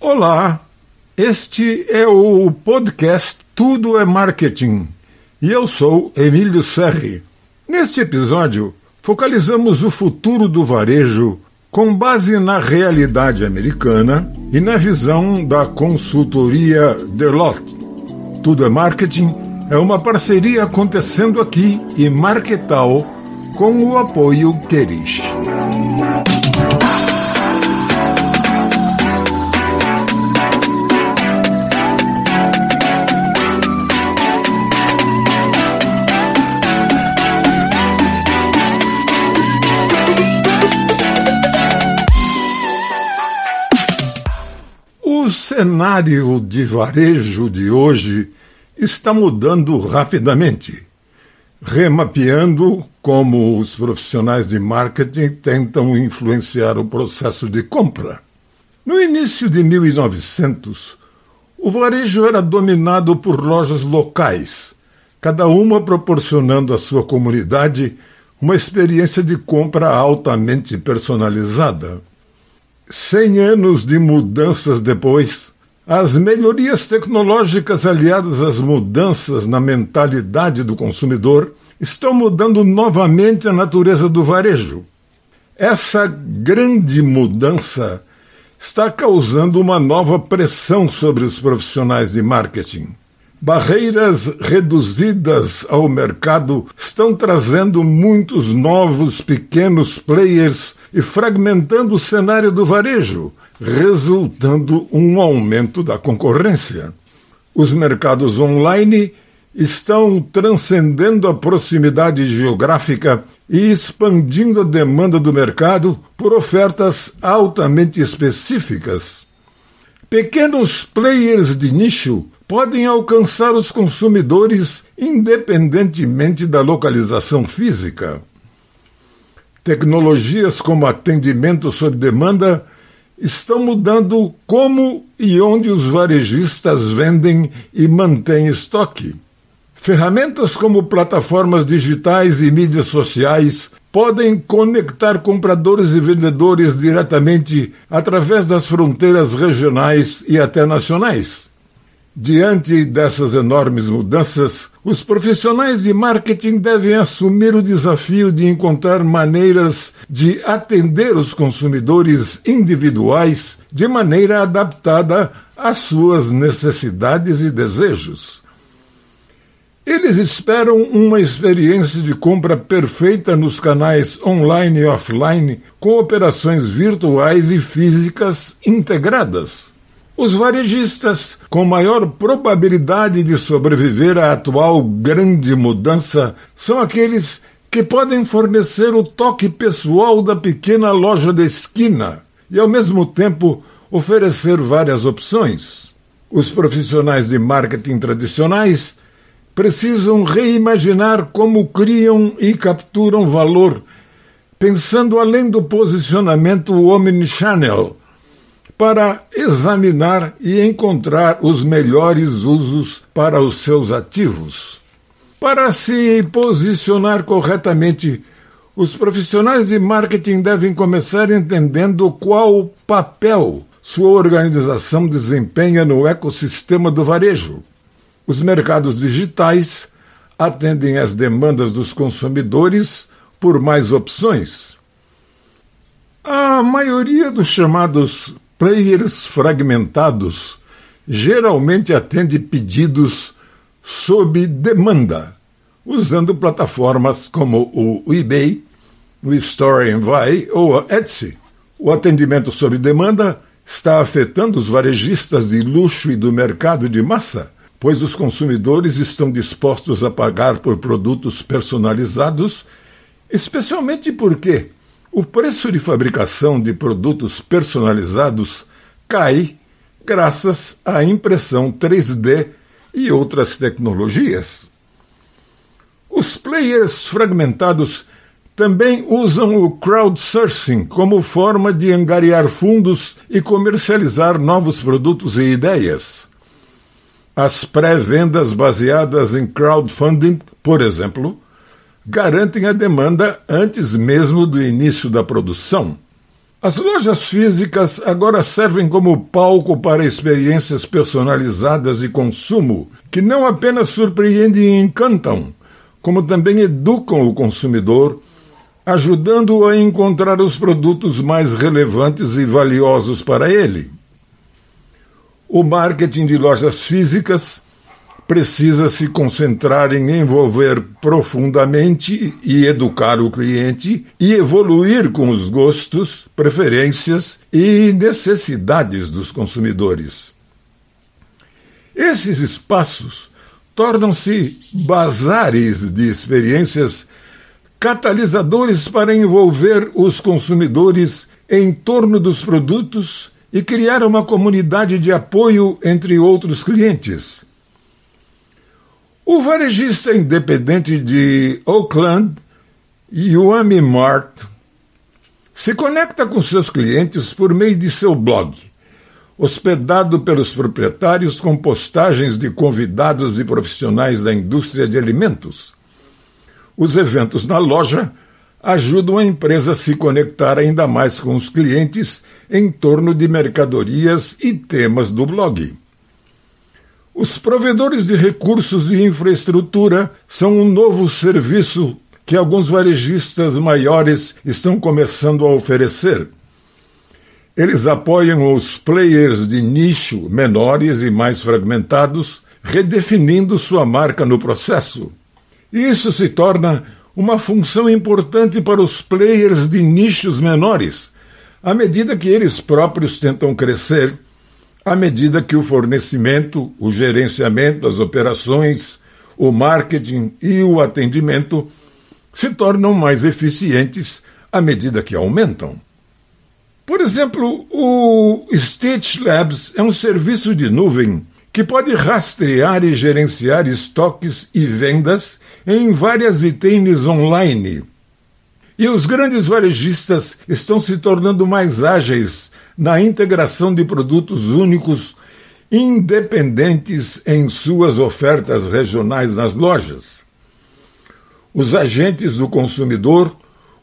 Olá, este é o podcast Tudo é Marketing e eu sou Emílio Serri. Neste episódio, focalizamos o futuro do varejo com base na realidade americana e na visão da consultoria Deloitte. Tudo é Marketing é uma parceria acontecendo aqui e Marketal com o apoio Querish. Cenário de varejo de hoje está mudando rapidamente, remapeando como os profissionais de marketing tentam influenciar o processo de compra. No início de 1900, o varejo era dominado por lojas locais, cada uma proporcionando à sua comunidade uma experiência de compra altamente personalizada. Cem anos de mudanças depois, as melhorias tecnológicas aliadas às mudanças na mentalidade do consumidor estão mudando novamente a natureza do varejo. Essa grande mudança está causando uma nova pressão sobre os profissionais de marketing. Barreiras reduzidas ao mercado estão trazendo muitos novos pequenos players e fragmentando o cenário do varejo, resultando um aumento da concorrência. Os mercados online estão transcendendo a proximidade geográfica e expandindo a demanda do mercado por ofertas altamente específicas. Pequenos players de nicho podem alcançar os consumidores independentemente da localização física. Tecnologias como atendimento sob demanda estão mudando como e onde os varejistas vendem e mantêm estoque. Ferramentas como plataformas digitais e mídias sociais podem conectar compradores e vendedores diretamente através das fronteiras regionais e até nacionais. Diante dessas enormes mudanças, os profissionais de marketing devem assumir o desafio de encontrar maneiras de atender os consumidores individuais de maneira adaptada às suas necessidades e desejos. Eles esperam uma experiência de compra perfeita nos canais online e offline, com operações virtuais e físicas integradas. Os varejistas com maior probabilidade de sobreviver à atual grande mudança são aqueles que podem fornecer o toque pessoal da pequena loja da esquina e, ao mesmo tempo, oferecer várias opções. Os profissionais de marketing tradicionais precisam reimaginar como criam e capturam valor, pensando além do posicionamento omnichannel para examinar e encontrar os melhores usos para os seus ativos. Para se posicionar corretamente, os profissionais de marketing devem começar entendendo qual papel sua organização desempenha no ecossistema do varejo. Os mercados digitais atendem às demandas dos consumidores por mais opções. A maioria dos chamados Players fragmentados geralmente atende pedidos sob demanda, usando plataformas como o eBay, o Store ou a Etsy. O atendimento sob demanda está afetando os varejistas de luxo e do mercado de massa, pois os consumidores estão dispostos a pagar por produtos personalizados, especialmente porque o preço de fabricação de produtos personalizados cai graças à impressão 3D e outras tecnologias. Os players fragmentados também usam o crowdsourcing como forma de angariar fundos e comercializar novos produtos e ideias. As pré-vendas baseadas em crowdfunding, por exemplo, garantem a demanda antes mesmo do início da produção. As lojas físicas agora servem como palco para experiências personalizadas de consumo que não apenas surpreendem e encantam, como também educam o consumidor, ajudando-o a encontrar os produtos mais relevantes e valiosos para ele. O marketing de lojas físicas precisa se concentrar em envolver profundamente e educar o cliente e evoluir com os gostos, preferências e necessidades dos consumidores. Esses espaços tornam-se bazares de experiências catalisadores para envolver os consumidores em torno dos produtos e criar uma comunidade de apoio entre outros clientes. O varejista independente de Oakland, Yuami Mart, se conecta com seus clientes por meio de seu blog, hospedado pelos proprietários com postagens de convidados e profissionais da indústria de alimentos. Os eventos na loja ajudam a empresa a se conectar ainda mais com os clientes em torno de mercadorias e temas do blog. Os provedores de recursos e infraestrutura são um novo serviço que alguns varejistas maiores estão começando a oferecer. Eles apoiam os players de nicho menores e mais fragmentados, redefinindo sua marca no processo. Isso se torna uma função importante para os players de nichos menores, à medida que eles próprios tentam crescer à medida que o fornecimento, o gerenciamento, as operações, o marketing e o atendimento se tornam mais eficientes à medida que aumentam. Por exemplo, o Stitch Labs é um serviço de nuvem que pode rastrear e gerenciar estoques e vendas em várias vitrines online. E os grandes varejistas estão se tornando mais ágeis na integração de produtos únicos independentes em suas ofertas regionais nas lojas. Os agentes do consumidor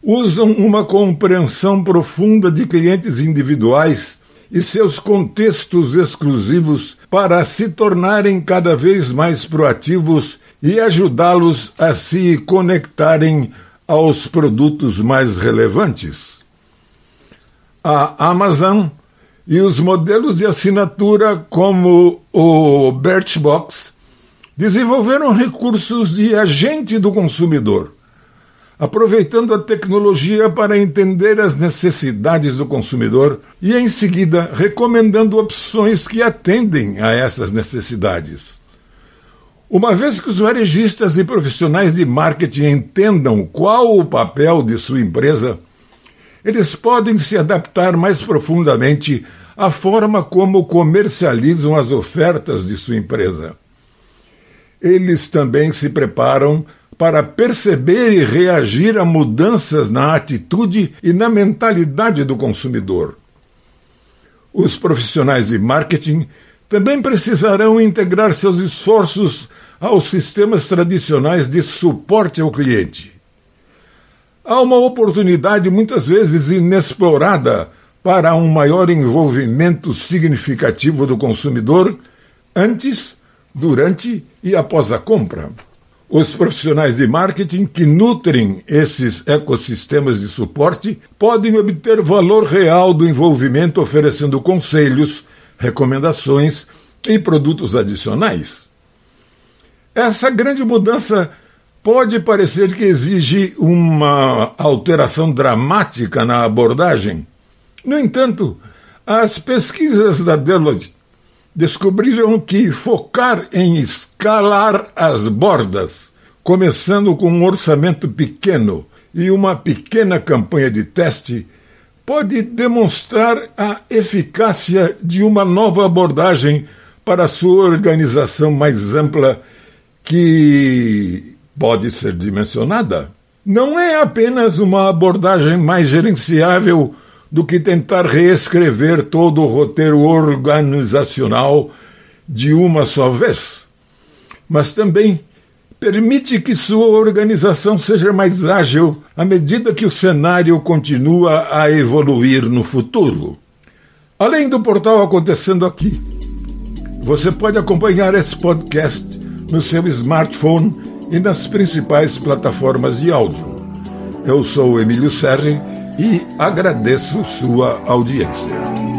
usam uma compreensão profunda de clientes individuais e seus contextos exclusivos para se tornarem cada vez mais proativos e ajudá-los a se conectarem aos produtos mais relevantes a Amazon e os modelos de assinatura como o Birchbox desenvolveram recursos de agente do consumidor, aproveitando a tecnologia para entender as necessidades do consumidor e, em seguida, recomendando opções que atendem a essas necessidades. Uma vez que os varejistas e profissionais de marketing entendam qual o papel de sua empresa, eles podem se adaptar mais profundamente à forma como comercializam as ofertas de sua empresa. Eles também se preparam para perceber e reagir a mudanças na atitude e na mentalidade do consumidor. Os profissionais de marketing também precisarão integrar seus esforços aos sistemas tradicionais de suporte ao cliente. Há uma oportunidade muitas vezes inexplorada para um maior envolvimento significativo do consumidor antes, durante e após a compra. Os profissionais de marketing que nutrem esses ecossistemas de suporte podem obter valor real do envolvimento oferecendo conselhos, recomendações e produtos adicionais. Essa grande mudança pode parecer que exige uma alteração dramática na abordagem. No entanto, as pesquisas da Deloitte descobriram que focar em escalar as bordas, começando com um orçamento pequeno e uma pequena campanha de teste, pode demonstrar a eficácia de uma nova abordagem para sua organização mais ampla que pode ser dimensionada. Não é apenas uma abordagem mais gerenciável do que tentar reescrever todo o roteiro organizacional de uma só vez, mas também permite que sua organização seja mais ágil à medida que o cenário continua a evoluir no futuro. Além do portal Acontecendo Aqui, você pode acompanhar esse podcast no seu smartphone e nas principais plataformas de áudio. Eu sou Emílio Serri e agradeço sua audiência.